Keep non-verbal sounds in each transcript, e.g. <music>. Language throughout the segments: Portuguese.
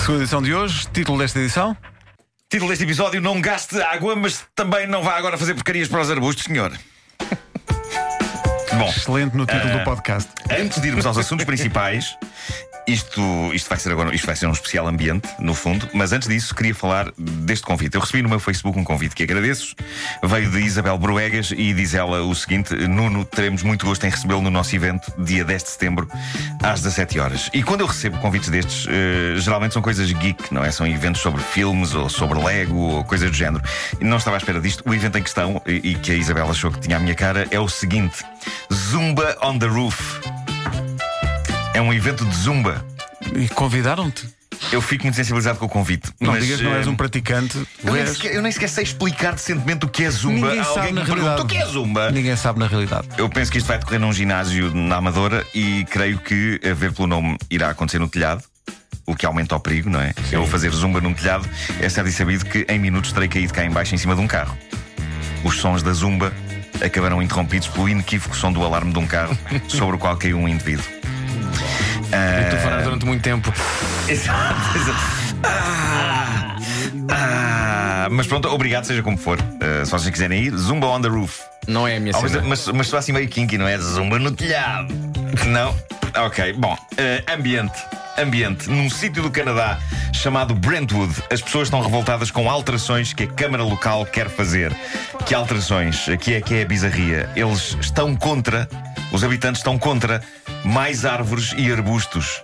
Segunda edição de hoje, título desta edição. Título deste episódio: Não gaste água, mas também não vá agora fazer porcarias para os arbustos, senhor. Bom, Excelente no título Ah. do podcast. antes de irmos aos assuntos principais, isto, isto, vai ser agora, isto vai ser um especial ambiente, no fundo, mas antes disso queria falar deste convite. Eu recebi no meu Facebook um convite que agradeço. Veio de Isabel Bruegas e diz ela o seguinte: Nuno, teremos muito gosto em recebê-lo no nosso evento, dia 10 de setembro, às 17 horas. E quando eu recebo convites destes, eh, geralmente são coisas geek, não é? São eventos sobre filmes ou sobre Lego ou coisas do género. Não estava à espera disto. O evento em questão, e, e que a Isabel achou que tinha a minha cara, é o seguinte: Zumba on the Roof. É um evento de zumba. E convidaram-te? Eu fico muito sensibilizado com o convite. Não mas, digas que não és eh, um praticante. eu nem, sequer, eu nem sequer sei explicar decentemente o que é zumba. Ninguém Há sabe alguém na pergunta realidade. o que é zumba. Ninguém sabe na realidade. Eu penso que isto vai decorrer num ginásio na Amadora e creio que, a ver pelo nome, irá acontecer no telhado. O que aumenta o perigo, não é? Eu vou fazer zumba num telhado. É certo e sabido que em minutos terei caído cá em baixo em cima de um carro. Os sons da zumba acabarão interrompidos pelo inequívoco som do alarme de um carro <laughs> sobre o qual caiu um indivíduo. E tu farás durante muito tempo. <laughs> Exato, exato. Ah, ah, mas pronto, obrigado, seja como for. Uh, se vocês quiserem ir, Zumba on the Roof. Não é a minha mas, cena. mas, mas só assim meio kinky, não é? Zumba no telhado. Não? Ok, bom. uh, ambiente. Ambiente. Num sítio do Canadá chamado Brentwood, as pessoas estão revoltadas com alterações que a Câmara Local quer fazer. Que alterações? Aqui é que é a bizarria. Eles estão contra, os habitantes estão contra mais árvores e arbustos.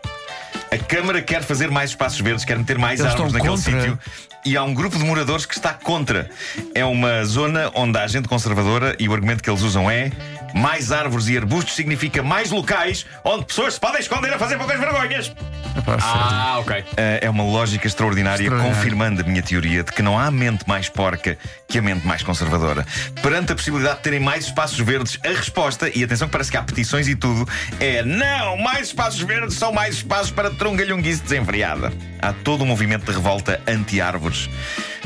A Câmara quer fazer mais espaços verdes, quer meter mais Eles árvores naquele contra? sítio. E há um grupo de moradores que está contra. É uma zona onde há gente conservadora e o argumento que eles usam é: mais árvores e arbustos significa mais locais onde pessoas se podem esconder a fazer poucas vergonhas. Ah, ok. Ah, é uma lógica extraordinária, confirmando a minha teoria de que não há mente mais porca que a mente mais conservadora. Perante a possibilidade de terem mais espaços verdes, a resposta, e atenção que parece que há petições e tudo, é não, mais espaços verdes são mais espaços para trungalhonguice desenfreada. Há todo um movimento de revolta anti-árvores.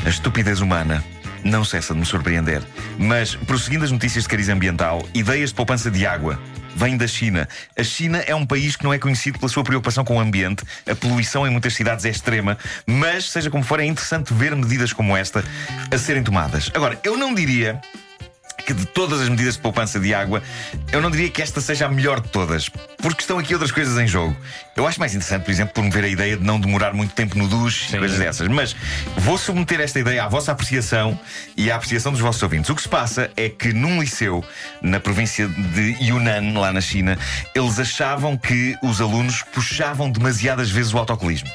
A estupidez humana. Não cessa de me surpreender. Mas, prosseguindo as notícias de cariz ambiental, ideias de poupança de água vêm da China. A China é um país que não é conhecido pela sua preocupação com o ambiente. A poluição em muitas cidades é extrema. Mas, seja como for, é interessante ver medidas como esta a serem tomadas. Agora, eu não diria que de todas as medidas de poupança de água, eu não diria que esta seja a melhor de todas, porque estão aqui outras coisas em jogo. Eu acho mais interessante, por exemplo, promover a ideia de não demorar muito tempo no duche e coisas dessas. Mas vou submeter esta ideia à vossa apreciação e à apreciação dos vossos ouvintes. O que se passa é que num liceu, na província de Yunnan, lá na China, eles achavam que os alunos puxavam demasiadas vezes o autocolismo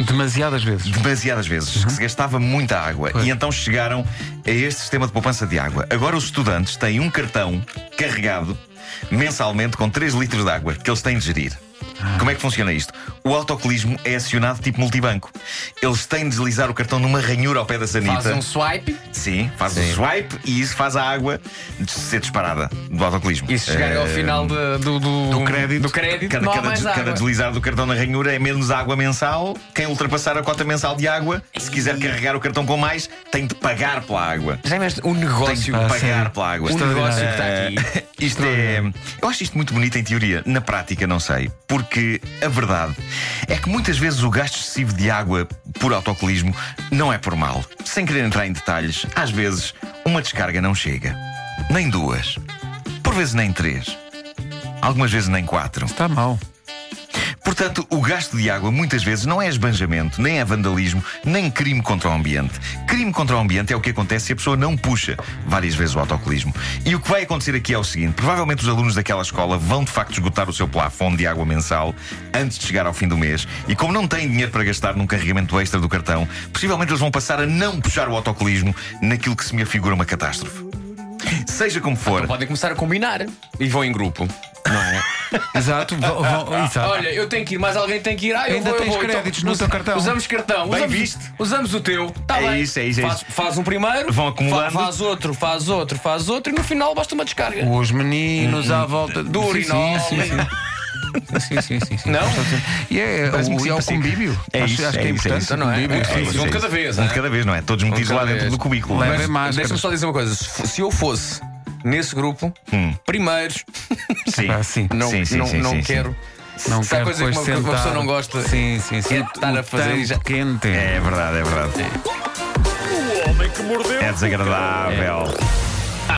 Demasiadas vezes. demasiadas vezes, que se gastava muita água. Pois. E então chegaram a este sistema de poupança de água. Agora os estudantes têm um cartão carregado mensalmente com 3 litros de água que eles têm de gerir. Como é que funciona isto? O autocolismo é acionado tipo multibanco. Eles têm de deslizar o cartão numa ranhura ao pé da sanita. Faz um swipe Sim, faz o swipe e isso faz a água ser disparada do autocolismo. e se chegarem ao Eh, final de- do, do, do crédito. do crédito Cada, não há cada mais des- água. cada deslizar do cartão na ranhura é menos água mensal. Quem ultrapassar a cota mensal de água, se quiser carregar o cartão com mais, tem de pagar pela água. Já veste um Tem de negócio. Ah, pagar sério? pela água. Um negócio que está aqui. <laughs> Isto é. Eu acho isto muito bonito em teoria. Na prática, não sei. Porque a verdade é que muitas vezes o gasto excessivo de água por autocolismo não é por mal. Sem querer entrar em detalhes, às vezes uma descarga não chega. Nem duas. Por vezes nem três. Algumas vezes nem quatro. Está mal. Portanto, o gasto de água muitas vezes não é esbanjamento, nem é vandalismo, nem crime contra o ambiente. Crime contra o ambiente é o que acontece se a pessoa não puxa várias vezes o autocolismo. E o que vai acontecer aqui é o seguinte: provavelmente os alunos daquela escola vão de facto esgotar o seu plafond de água mensal antes de chegar ao fim do mês. E como não têm dinheiro para gastar num carregamento extra do cartão, possivelmente eles vão passar a não puxar o autocolismo naquilo que se me afigura uma catástrofe. Seja como for. Então podem começar a combinar e vão em grupo. Não é? Exato. vão- vão- exato. Olha, eu tenho que ir, mas alguém tem que ir. Ah, eu Ainda vou, eu tens vou. créditos no teu cartão. Usamos cartão. Bem usamos, visto. Usamos o teu. Tá É bem. isso, é isso, é Faz, isso. faz um primeiro, Vão acumulando. fa- faz outro, faz outro, faz outro e no final basta uma descarga. Os meninos à volta Do Sim, urinol. Sim, sim, sim. Sim, sim, sim, sim. Não? E é, Parece-me o, e é o simpático. convívio. É acho, isso, acho é que é isso, é importante. isso. Não é? convívio. É, sim, isso, sim, um de sim. cada vez. Um hein? de cada vez, não é? Todos metidos de lá cada dentro do cubículo. Mas Levem máscaras. deixa-me só dizer uma coisa: se, se eu fosse nesse grupo, Hum. primeiros, Sim. Pá, sim. não, Sim, sim, não, sim, não sim, sim. quero Não Se há quero coisa que depois uma, que uma sentar. pessoa não gosta, Sim, sim, sim. é estar a fazer e já- quente. É verdade, é verdade. O homem que mordeu É desagradável.